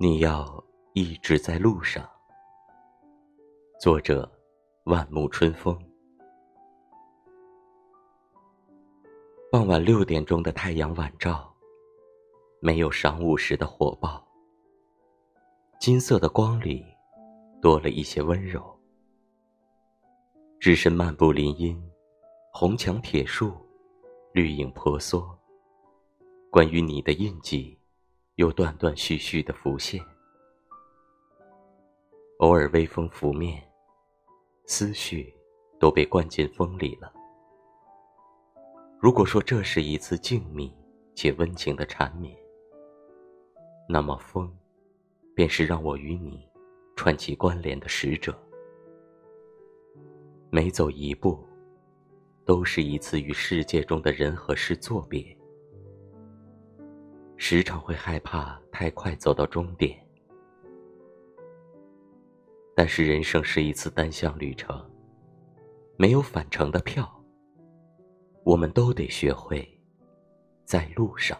你要一直在路上。作者：万木春风。傍晚六点钟的太阳晚照，没有晌午时的火爆。金色的光里，多了一些温柔。只身漫步林荫，红墙铁树，绿影婆娑。关于你的印记，又断断续续的浮现。偶尔微风拂面，思绪都被灌进风里了。如果说这是一次静谧且温情的缠绵，那么风，便是让我与你串起关联的使者。每走一步，都是一次与世界中的人和事作别。时常会害怕太快走到终点，但是人生是一次单向旅程，没有返程的票。我们都得学会，在路上。